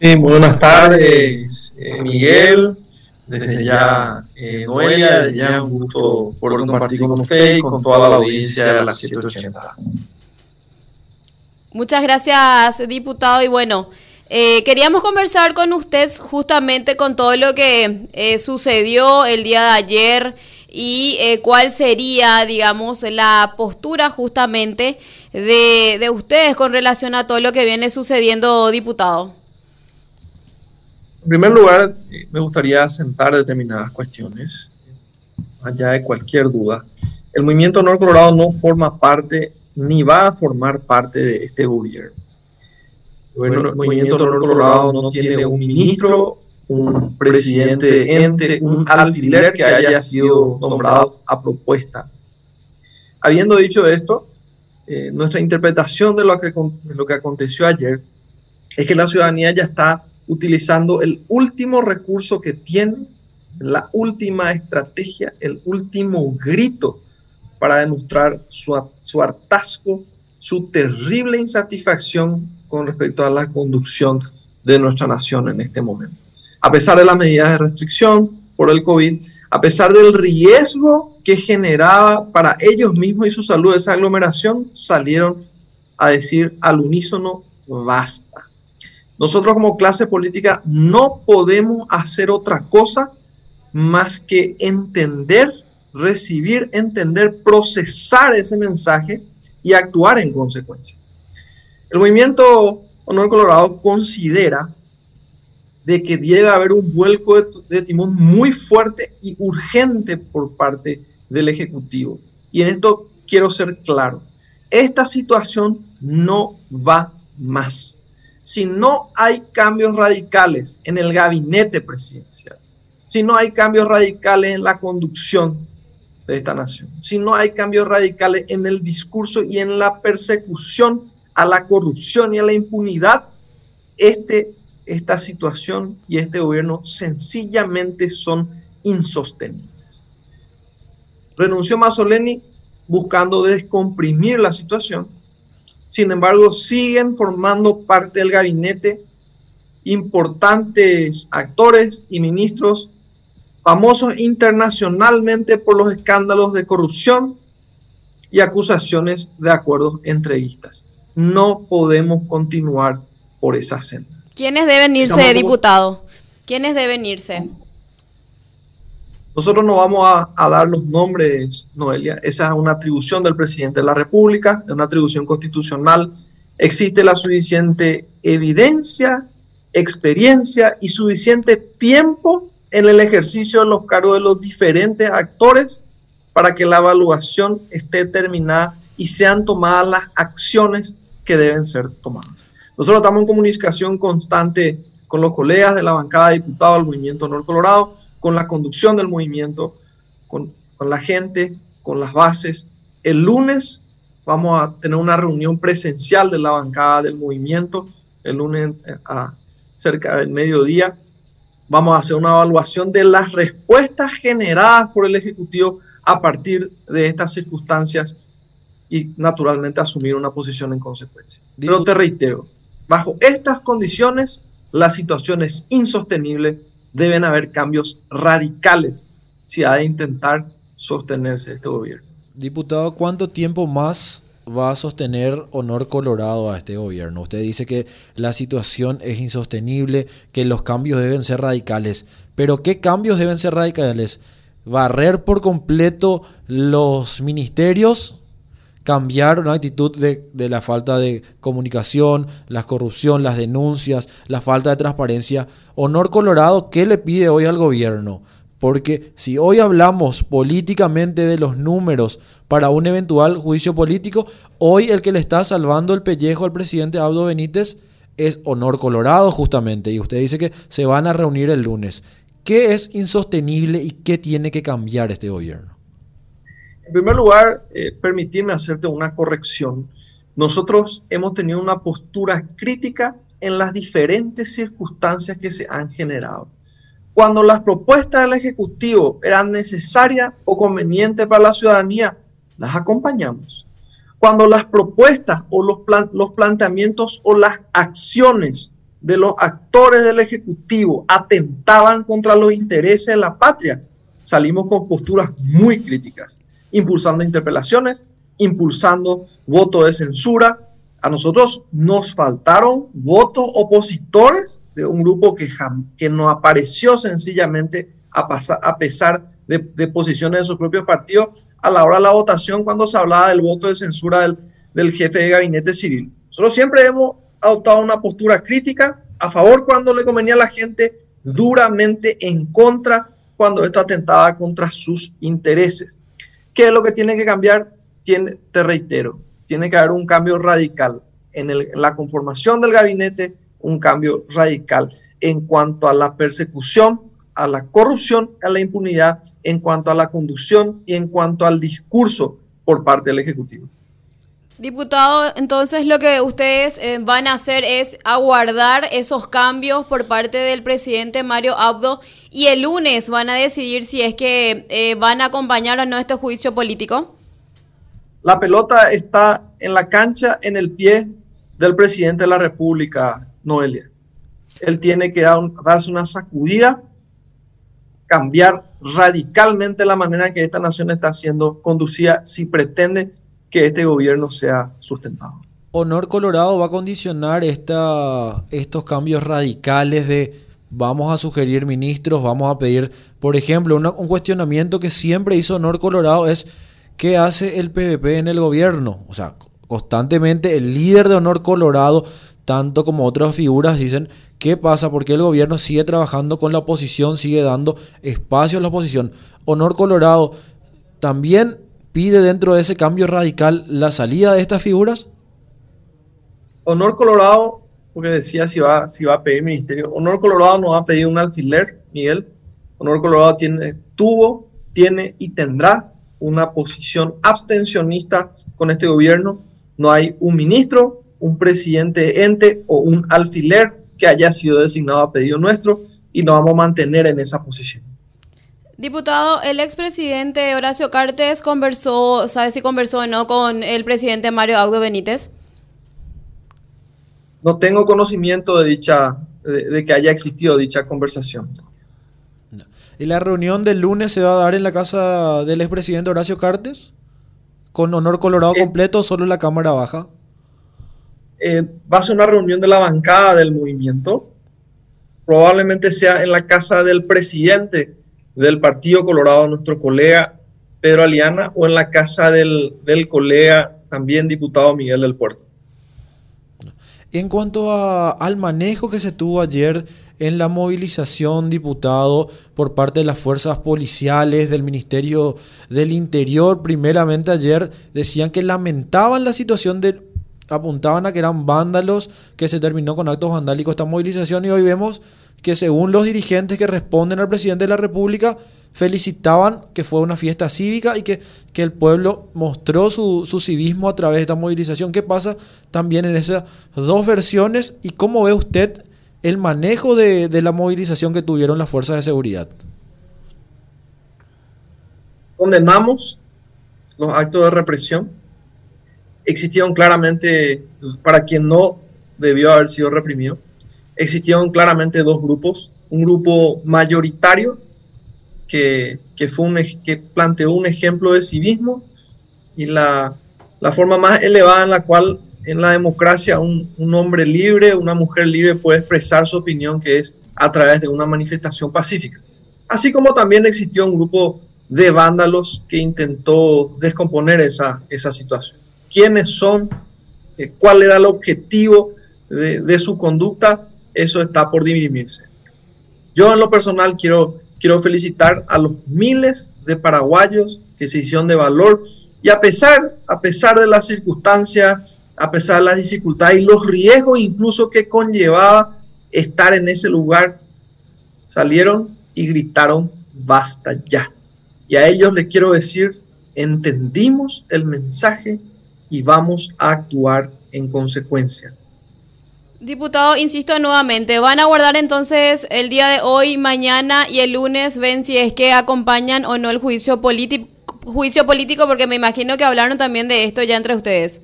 Sí, muy buenas tardes, eh, Miguel. Desde ya, eh, Noelia, desde ya un gusto por compartir con usted y con toda la audiencia de la 780. Muchas gracias, diputado. Y bueno, eh, queríamos conversar con usted justamente con todo lo que eh, sucedió el día de ayer y eh, cuál sería, digamos, la postura justamente de, de ustedes con relación a todo lo que viene sucediendo, diputado. En primer lugar, me gustaría asentar determinadas cuestiones, allá de cualquier duda. El movimiento Honor Colorado no forma parte ni va a formar parte de este gobierno bueno, el Movimiento Honor Colorado no tiene un ministro, un presidente de ente, un alfiler que haya sido nombrado a propuesta. Habiendo dicho esto, eh, nuestra interpretación de lo, que, de lo que aconteció ayer es que la ciudadanía ya está utilizando el último recurso que tiene, la última estrategia, el último grito para demostrar su, su hartazgo, su terrible insatisfacción con respecto a la conducción de nuestra nación en este momento. A pesar de las medidas de restricción por el COVID, a pesar del riesgo que generaba para ellos mismos y su salud esa aglomeración, salieron a decir al unísono, basta. Nosotros como clase política no podemos hacer otra cosa más que entender, recibir, entender, procesar ese mensaje y actuar en consecuencia. El movimiento Honor Colorado considera de que debe haber un vuelco de, timón muy fuerte y urgente por parte del Ejecutivo. Y en esto quiero ser claro. Esta situación no va más. Si no hay cambios radicales en el gabinete presidencial, si no hay cambios radicales en la conducción de esta nación, si no hay cambios radicales en el discurso y en la persecución a la corrupción y a la impunidad, este, esta situación y este gobierno sencillamente son insostenibles. Renunció Mazzoleni buscando descomprimir la situación. Sin embargo, siguen formando parte del gabinete importantes actores y ministros famosos internacionalmente por los escándalos de corrupción y acusaciones de acuerdos entreguistas no podemos continuar por esa senda. ¿Quiénes deben irse, diputado? ¿Quiénes deben irse? Nosotros no vamos a, dar los nombres, Noelia. Esa es una atribución del presidente de la República, es una atribución constitucional. Existe la suficiente evidencia, experiencia y suficiente tiempo en el ejercicio de los cargos de los diferentes actores para que la evaluación esté terminada y sean tomadas las acciones que deben ser tomadas. Nosotros estamos en comunicación constante con los colegas de la bancada de diputados del Movimiento Honor Colorado, con la conducción del movimiento, con, con la gente, con las bases. El lunes vamos a tener una reunión presencial de la bancada del movimiento, el lunes eh, a cerca del mediodía. Vamos a hacer una evaluación de las respuestas generadas por el Ejecutivo a partir de estas circunstancias y naturalmente asumir una posición en consecuencia. Pero te reitero, bajo estas condiciones la situación es insostenible, deben haber cambios radicales si ha de intentar sostenerse este gobierno. Diputado, ¿cuánto tiempo más va a sostener Honor Colorado a este gobierno? Usted dice que la situación es insostenible, que los cambios deben ser radicales, pero ¿qué cambios deben ser radicales? ¿Barrer por completo los ministerios cambiar una actitud de, la falta de comunicación, la corrupción, las denuncias, la falta de transparencia. Honor Colorado, ¿qué le pide hoy al gobierno? Porque si hoy hablamos políticamente de los números para un eventual juicio político, hoy el que le está salvando el pellejo al presidente Abdo Benítez es Honor Colorado justamente. Y usted dice que se van a reunir el lunes. ¿Qué es insostenible y qué tiene que cambiar este gobierno? En primer lugar, eh, permitirme hacerte una corrección. Nosotros hemos tenido una postura crítica en las diferentes circunstancias que se han generado. Cuando las propuestas del Ejecutivo eran necesarias o convenientes para la ciudadanía, las acompañamos. Cuando las propuestas o los, los planteamientos o las acciones de los actores del Ejecutivo atentaban contra los intereses de la patria, salimos con posturas muy críticas, impulsando interpelaciones, impulsando votos de censura. A nosotros nos faltaron votos opositores de un grupo que, que no apareció sencillamente a pesar de, de, posiciones de sus propios partidos a la hora de la votación cuando se hablaba del voto de censura del, del jefe de gabinete civil. Nosotros siempre hemos adoptado una postura crítica, a favor cuando le convenía a la gente, duramente en contra cuando esto atentaba contra sus intereses. ¿Qué es lo que tiene que cambiar? Tiene, te reitero, tiene que haber un cambio radical en, en la conformación del gabinete, un cambio radical en cuanto a la persecución, a la corrupción, a la impunidad, en cuanto a la conducción y en cuanto al discurso por parte del Ejecutivo. Diputado, entonces lo que ustedes eh, van a hacer es aguardar esos cambios por parte del presidente Mario Abdo y el lunes van a decidir si es que eh, van a acompañar o no este juicio político. La pelota está en la cancha, en el pie del presidente de la República, Noelia. Él tiene que dar, darse una sacudida, cambiar radicalmente la manera en que esta nación está siendo conducida si pretende que este gobierno sea sustentado. Honor Colorado va a condicionar estos cambios radicales de vamos a sugerir ministros, vamos a pedir, por ejemplo, un cuestionamiento que siempre hizo Honor Colorado es ¿qué hace el PDP en el gobierno? O sea, constantemente el líder de Honor Colorado, tanto como otras figuras, dicen ¿qué pasa? Porque el gobierno sigue trabajando con la oposición, sigue dando espacio a la oposición. Honor Colorado también pide dentro de ese cambio radical la salida de estas figuras? Honor Colorado, porque decía si va, si va a pedir ministerio, Honor Colorado no va a pedir un alfiler, Miguel. Honor Colorado tiene, tuvo, tiene y tendrá una posición abstencionista con este gobierno. No hay un ministro, un presidente ente o un alfiler que haya sido designado a pedido nuestro y nos vamos a mantener en esa posición. Diputado, el expresidente Horacio Cartes conversó, ¿sabe si conversó o no con el presidente Mario Audo Benítez? No tengo conocimiento de dicha, de, de que haya existido dicha conversación. ¿Y la reunión del lunes se va a dar en la casa del expresidente Horacio Cartes? ¿Con honor colorado eh, completo o solo la Cámara Baja? Eh, va a ser una reunión de la bancada del movimiento. Probablemente sea en la casa del presidente del Partido Colorado, nuestro colega Pedro Aliana, o en la casa del, del colega también diputado Miguel del Puerto. En cuanto a, al manejo que se tuvo ayer en la movilización, diputado, por parte de las fuerzas policiales del Ministerio del Interior, primeramente ayer decían que lamentaban la situación de apuntaban a que eran vándalos, que se terminó con actos vandálicos esta movilización y hoy vemos que según los dirigentes que responden al presidente de la República, felicitaban que fue una fiesta cívica y que, que el pueblo mostró su, su, civismo a través de esta movilización. ¿Qué pasa también en esas dos versiones y cómo ve usted el manejo de, de la movilización que tuvieron las fuerzas de seguridad? Condenamos los actos de represión. Existieron claramente, para quien no debió haber sido reprimido, existieron claramente dos grupos. Un grupo mayoritario que, que, fue un, que planteó un ejemplo de civismo y la, la, forma más elevada en la cual en la democracia un, un, hombre libre, una mujer libre puede expresar su opinión, que es a través de una manifestación pacífica. Así como también existió un grupo de vándalos que intentó descomponer esa, esa situación. ¿Quiénes son? Eh, ¿Cuál era el objetivo de, de su conducta? Eso está por dirimirse. Yo en lo personal quiero, quiero felicitar a los miles de paraguayos que se hicieron de valor y a pesar, a pesar de las circunstancias, a pesar de las dificultades y los riesgos incluso que conllevaba estar en ese lugar, salieron y gritaron, basta ya. Y a ellos les quiero decir, entendimos el mensaje y vamos a actuar en consecuencia. Diputado, insisto nuevamente, ¿van a guardar entonces el día de hoy, mañana y el lunes ven si es que acompañan o no el juicio, juicio político? Porque me imagino que hablaron también de esto ya entre ustedes.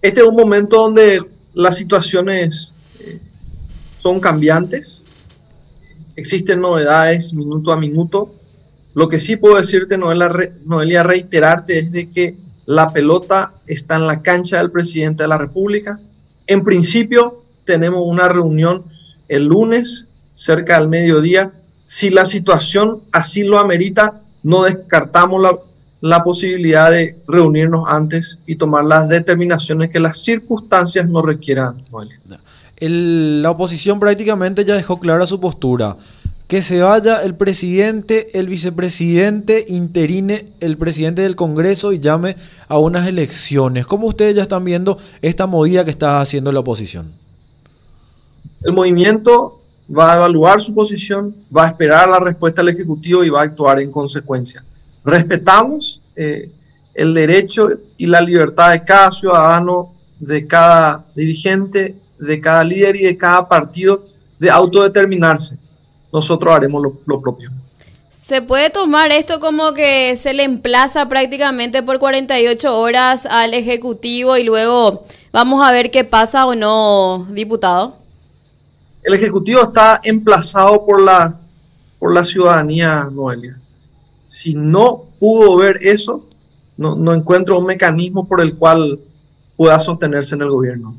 Este es un momento donde las situaciones eh, son cambiantes, existen novedades minuto a minuto. Lo que sí puedo decirte, Noelia, reiterarte es de que la pelota está en la cancha del presidente de la República. En principio, tenemos una reunión el lunes, cerca del mediodía. Si la situación así lo amerita, no descartamos la, la posibilidad de reunirnos antes y tomar las determinaciones que las circunstancias nos requieran. la oposición prácticamente ya dejó clara su postura. Que se vaya el presidente, el vicepresidente, interine el presidente del Congreso y llame a unas elecciones. ¿Cómo ustedes ya están viendo esta movida que está haciendo la oposición? El movimiento va a evaluar su posición, va a esperar la respuesta del Ejecutivo y va a actuar en consecuencia respetamos eh, el derecho y la libertad de cada ciudadano, de cada dirigente, de cada líder y de cada partido de autodeterminarse. Nosotros haremos lo, propio. ¿Se puede tomar esto como que se le emplaza prácticamente por 48 horas al Ejecutivo y luego vamos a ver qué pasa o no, diputado? El Ejecutivo está emplazado por la, por la ciudadanía, Noelia si no pudo ver eso, no, encuentro un mecanismo por el cual pueda sostenerse en el gobierno.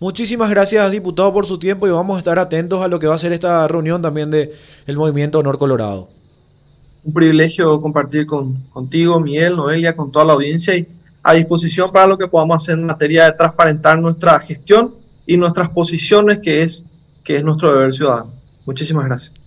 Muchísimas gracias, diputado, por su tiempo y vamos a estar atentos a lo que va a ser esta reunión también del el Movimiento Honor Colorado. Un privilegio compartir con, contigo, Miguel, Noelia, con toda la audiencia y a disposición para lo que podamos hacer en materia de transparentar nuestra gestión y nuestras posiciones, que es, que es nuestro deber ciudadano. Muchísimas gracias.